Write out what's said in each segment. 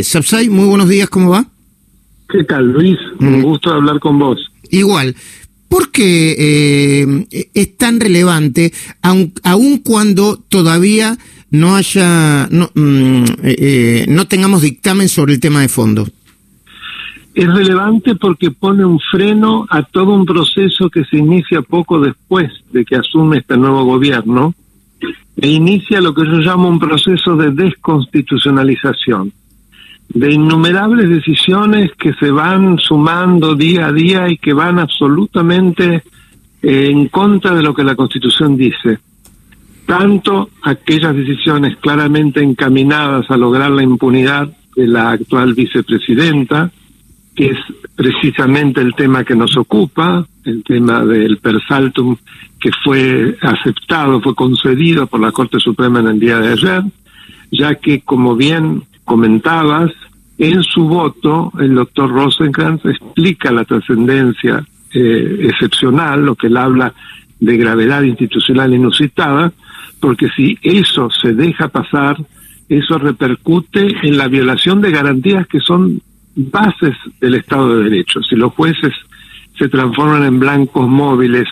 Sapsay, muy buenos días, ¿cómo va? ¿Qué tal, Luis? Un gusto hablar con vos. Igual. ¿Por qué eh, es tan relevante, aun, aun, cuando todavía no haya, no, mm, eh, eh, no tengamos dictamen sobre el tema de fondo? Es relevante porque pone un freno a todo un proceso que se inicia poco después de que asume este nuevo gobierno e inicia lo que yo llamo un proceso de desconstitucionalización de innumerables decisiones que se van sumando día a día y que van absolutamente eh, en contra de lo que la Constitución dice. Tanto aquellas decisiones claramente encaminadas a lograr la impunidad de la actual vicepresidenta, que es precisamente el tema que nos ocupa, el tema del persaltum que fue aceptado, fue concedido por la Corte Suprema en el día de ayer, ya que, como bien comentabas, en su voto el doctor Rosenkrantz explica la trascendencia eh, excepcional, lo que él habla de gravedad institucional inusitada, porque si eso se deja pasar, eso repercute en la violación de garantías que son bases del Estado de Derecho. Si los jueces se transforman en blancos móviles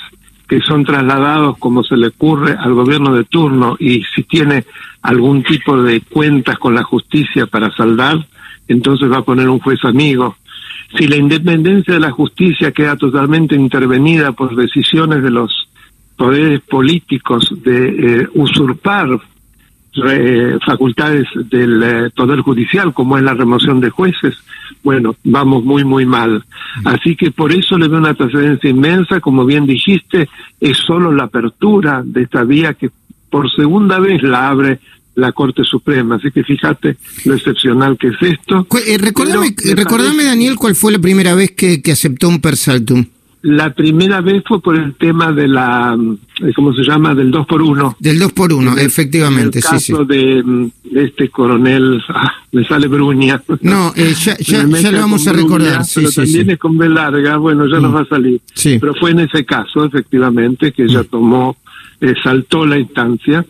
que son trasladados como se le ocurre al gobierno de turno y si tiene algún tipo de cuentas con la justicia para saldar, entonces va a poner un juez amigo. Si la independencia de la justicia queda totalmente intervenida por decisiones de los poderes políticos de eh, usurpar eh, facultades del eh, Poder Judicial, como es la remoción de jueces, bueno, vamos muy, muy mal. Así que por eso le veo una trascendencia inmensa, como bien dijiste, es solo la apertura de esta vía que por segunda vez la abre la Corte Suprema. Así que fíjate lo excepcional que es esto. Eh, recordame, Daniel, cuál fue la primera vez que, que aceptó un persaltum. La primera vez fue por el tema de la, eh, ¿cómo se llama? Del 2 por 1 Del 2 por 1 efectivamente, el caso De, de, este coronel, ah, me sale Bruña. No, eh, ya, ya, ya lo vamos a recordar. sí, pero también es con B larga, bueno, ya nos mm. va a salir. Pero fue en ese caso, efectivamente, que ella mm. tomó eh, saltó la instancia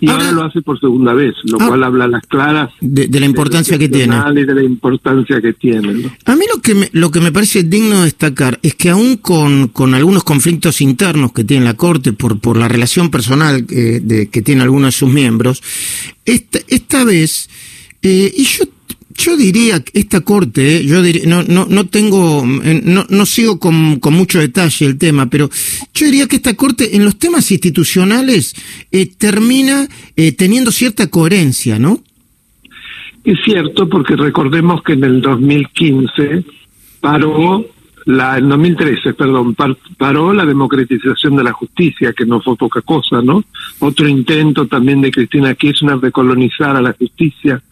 y ahora, lo hace por segunda vez, lo ah. cual habla a las claras de, la importancia que tiene. Y de la importancia que tiene. A mí lo que, me, lo que me parece digno de destacar es que aún con, con algunos conflictos internos que tiene la Corte por, por la relación personal eh, de, que tiene algunos de sus miembros, esta, esta vez, eh, y yo yo diría que esta corte, eh, yo diría, no, no, no tengo, eh, no, no sigo con, con, mucho detalle el tema, pero yo diría que esta corte en los temas institucionales eh, termina teniendo cierta coherencia, ¿no? Es cierto, porque recordemos que en el 2015 paró la, en 2013, perdón, paró la democratización de la justicia, que no fue poca cosa, ¿no? Otro intento también de Cristina Kirchner de colonizar a la justicia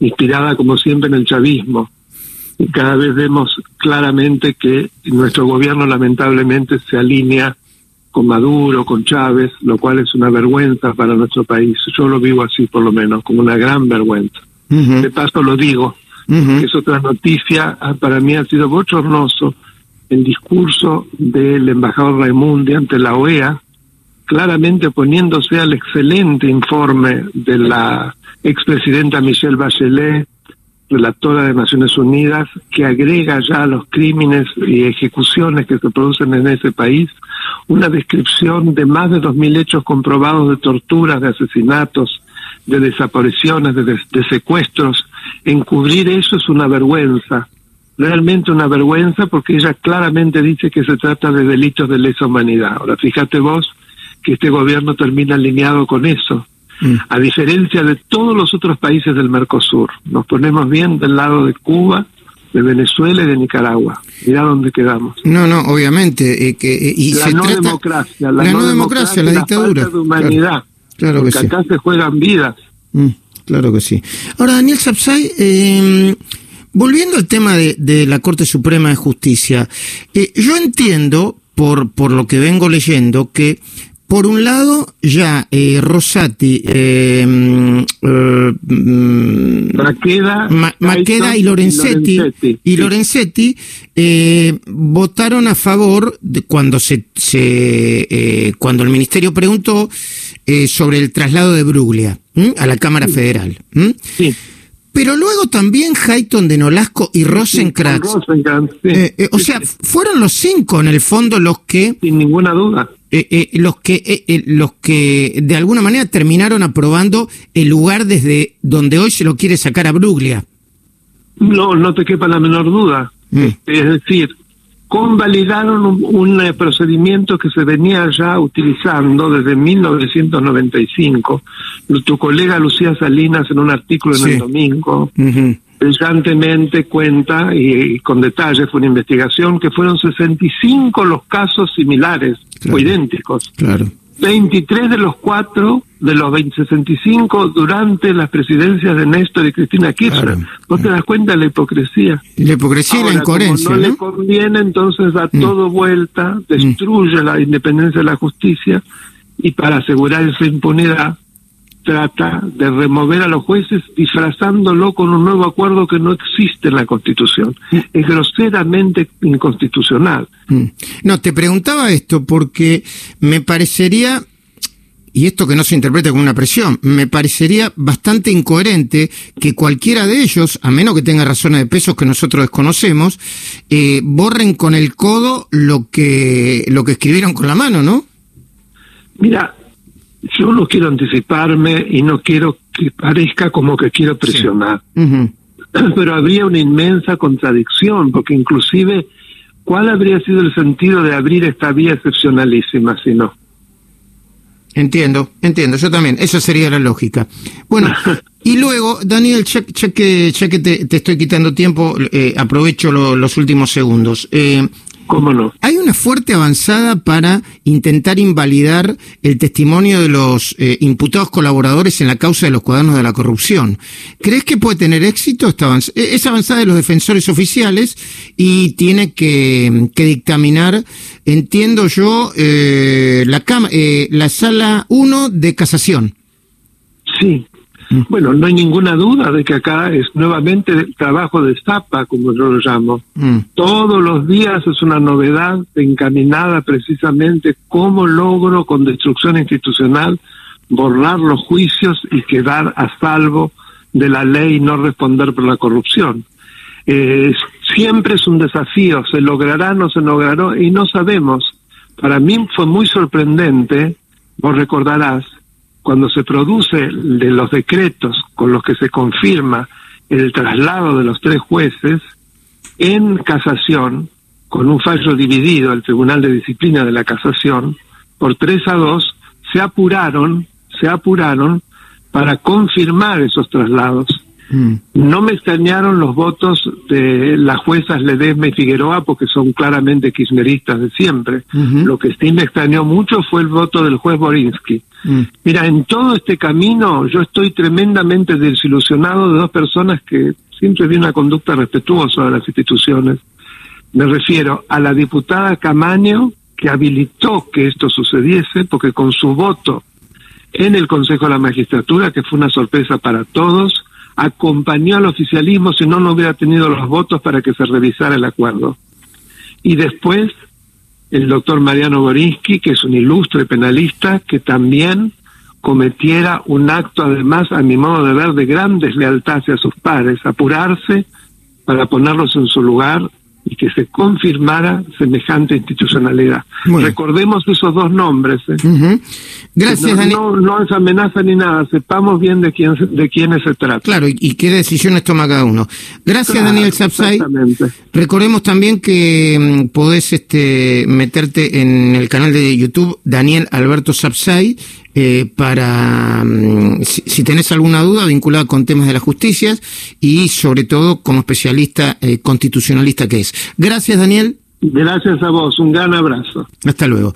inspirada como siempre en el chavismo. Y cada vez vemos claramente que nuestro gobierno lamentablemente se alinea con Maduro, con Chávez, lo cual es una vergüenza para nuestro país. Yo lo vivo así por lo menos, como una gran vergüenza. De paso lo digo, es otra noticia, ah, para mí ha sido bochornoso el discurso del embajador Raimundi ante la OEA, claramente oponiéndose al excelente informe de la expresidenta Michelle Bachelet, relatora de Naciones Unidas, que agrega ya a los crímenes y ejecuciones que se producen en ese país una descripción de más de 2.000 hechos comprobados de torturas, de asesinatos, de desapariciones, de, de secuestros. Encubrir eso es una vergüenza, realmente una vergüenza porque ella claramente dice que se trata de delitos de lesa humanidad. Ahora, fíjate vos que este gobierno termina alineado con eso Mm. a diferencia de todos los otros países del Mercosur. Nos ponemos bien del lado de Cuba, de Venezuela y de Nicaragua. Mirá dónde quedamos. No, no, obviamente. Eh, que, eh, y la, no democracia, la, no democracia, la, dictadura. La de humanidad. Claro, que acá se juegan vidas. Mm, claro que sí. Ahora, Daniel Sapsay, eh, volviendo al tema de, de, la Corte Suprema de Justicia, eh, yo entiendo, por, por lo que vengo leyendo, que por un lado, ya eh, Rosati, eh, mm, eh, Maqueda, y Lorenzetti, y Lorenzetti, votaron a favor de cuando se, se cuando el ministerio preguntó sobre el traslado de Bruglia a la Cámara Federal. pero luego también Hayton de Nolasco y Rosenkrantz. Eh, eh, o sea, fueron los cinco en el fondo los que... Sin ninguna duda. Eh, los que los que de alguna manera terminaron aprobando el lugar desde donde hoy se lo quiere sacar a Bruglia. No, no te quepa la menor duda. Mm. Es decir, convalidaron un, eh, procedimiento que se venía ya utilizando desde 1995. Tu colega Lucía Salinas en un artículo en el domingo brillantemente cuenta y, con detalle fue una investigación que fueron 65 los casos similares o idénticos. Claro. 23 de los cuatro de los 2065 durante las presidencias de Néstor y Cristina Kirchner. ¿Vos te das cuenta de la hipocresía? La hipocresía y la incoherencia. no, le conviene, entonces da mm. todo vuelta, destruye la independencia de la justicia y para asegurar esa impunidad trata de remover a los jueces disfrazándolo con un nuevo acuerdo que no existe en la Constitución. Mm. Es groseramente inconstitucional. Mm. No, te preguntaba esto porque me parecería y esto que no se interprete como una presión, me parecería bastante incoherente que cualquiera de ellos, a menos que tenga razones de pesos que nosotros desconocemos, eh, borren con el codo lo que, lo que escribieron con la mano, ¿no? Mira, yo no quiero anticiparme y no quiero que parezca como que quiero presionar, pero habría una inmensa contradicción, porque inclusive, ¿cuál habría sido el sentido de abrir esta vía excepcionalísima si no? Entiendo, entiendo, yo también, esa sería la lógica. Bueno, y luego, Daniel, ya, que, que te, estoy quitando tiempo, eh, aprovecho los últimos segundos. Eh, ¿Cómo no? Hay una fuerte avanzada para intentar invalidar el testimonio de los eh, imputados colaboradores en la causa de los cuadernos de la corrupción. ¿Crees que puede tener éxito esta avanzada? Es avanzada de los defensores oficiales y tiene que, dictaminar, entiendo yo, eh, la, eh, la sala 1 de casación. Sí. Bueno, no hay ninguna duda de que acá es nuevamente el trabajo de Zapa, como yo lo llamo. Mm. Todos los días es una novedad encaminada precisamente cómo logro con destrucción institucional borrar los juicios y quedar a salvo de la ley y no responder por la corrupción. Eh, siempre es un desafío, se logrará, no se logrará, y no sabemos. Para mí fue muy sorprendente, vos recordarás, cuando se produce de los decretos con los que se confirma el traslado de los tres jueces en casación, con un fallo dividido al Tribunal de Disciplina de la Casación, por tres a dos, se apuraron, se apuraron para confirmar esos traslados. Mm. No me extrañaron los votos de las juezas Ledesma y Figueroa porque son claramente kirchneristas de siempre. Lo que sí me extrañó mucho fue el voto del juez Borinsky. Mm. Mira, en todo este camino yo estoy tremendamente desilusionado de dos personas que siempre vi una conducta respetuosa de las instituciones. Me refiero a la diputada Camaño, que habilitó que esto sucediese, porque con su voto en el Consejo de la Magistratura, que fue una sorpresa para todos, acompañó al oficialismo si no, no hubiera tenido los votos para que se revisara el acuerdo. Y después, el doctor Mariano Gorinsky, que es un ilustre penalista, que también cometiera un acto, además, a mi modo de ver, de gran deslealtad hacia sus padres, apurarse para ponerlos en su lugar y que se confirmara semejante institucionalidad. Recordemos esos dos nombres. ¿eh? Gracias, no, No, es amenaza ni nada, sepamos bien de quién de quiénes se trata. Claro, y, qué decisiones toma cada uno. Gracias, Daniel Sapsay. Recordemos también que mm, podés este, meterte en el canal de YouTube Daniel Alberto Sapsay eh, para mm, si, tenés alguna duda vinculada con temas de la justicia y sobre todo como especialista eh, constitucionalista que es. Gracias, Daniel. Gracias a vos, un gran abrazo. Hasta luego.